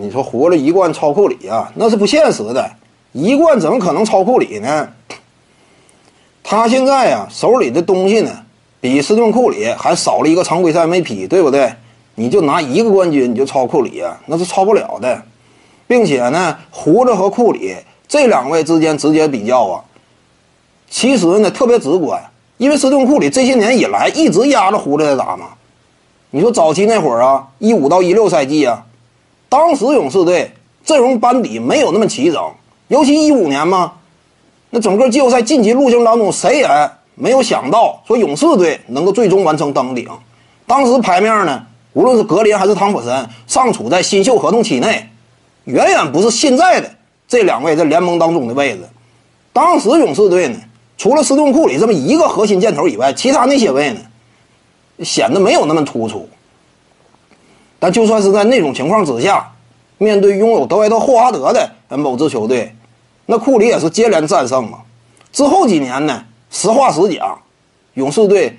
你说胡子一贯超库里啊，那是不现实的。一贯怎么可能超库里呢？他现在呀手里的东西呢，比斯顿库里还少了一个常规赛 MVP，对不对？你就拿一个冠军你就超库里啊，那是超不了的。并且呢，胡子和库里这两位之间直接比较啊，其实呢特别直观，因为斯顿库里这些年以来一直压着胡子在打嘛。你说早期那会儿啊，一五到一六赛季啊，当时勇士队阵容班底没有那么齐整，尤其一五年嘛。那整个季后赛晋级路径当中，谁也没有想到说勇士队能够最终完成登顶。当时牌面呢，无论是格林还是汤普森，尚处在新秀合同期内，远远不是现在的这两位在联盟当中的位置。当时勇士队呢，除了斯顿库里这么一个核心箭头以外，其他那些位呢，显得没有那么突出。但就算是在那种情况之下，面对拥有德怀特·霍华德的某支球队。那库里也是接连战胜嘛，之后几年呢，实话实讲，勇士队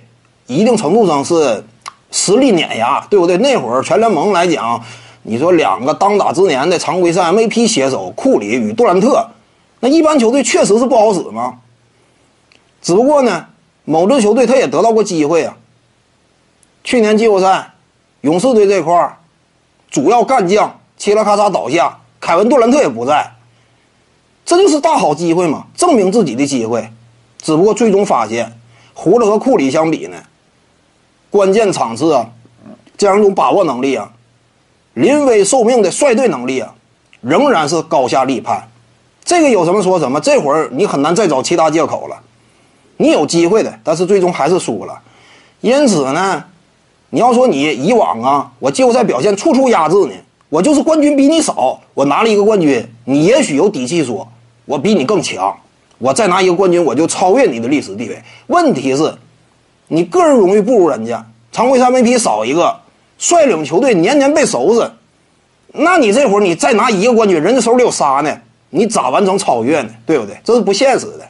一定程度上是实力碾压，对不对？那会儿全联盟来讲，你说两个当打之年的常规赛 MVP 携手库里与杜兰特，那一般球队确实是不好使嘛。只不过呢，某支球队他也得到过机会啊。去年季后赛，勇士队这块主要干将嘁啦咔嚓倒下，凯文杜兰特也不在。这就是大好机会嘛，证明自己的机会。只不过最终发现，胡子和库里相比呢，关键场次啊，这样一种把握能力啊，临危受命的率队能力啊，仍然是高下立判。这个有什么说什么，这会儿你很难再找其他借口了。你有机会的，但是最终还是输了。因此呢，你要说你以往啊，我季后赛表现处处压制你，我就是冠军比你少，我拿了一个冠军，你也许有底气说。我比你更强，我再拿一个冠军，我就超越你的历史地位。问题是，你个人荣誉不如人家，常规赛 MVP 少一个，率领球队年年被收拾，那你这会儿你再拿一个冠军，人家手里有仨呢，你咋完成超越呢？对不对？这是不现实的。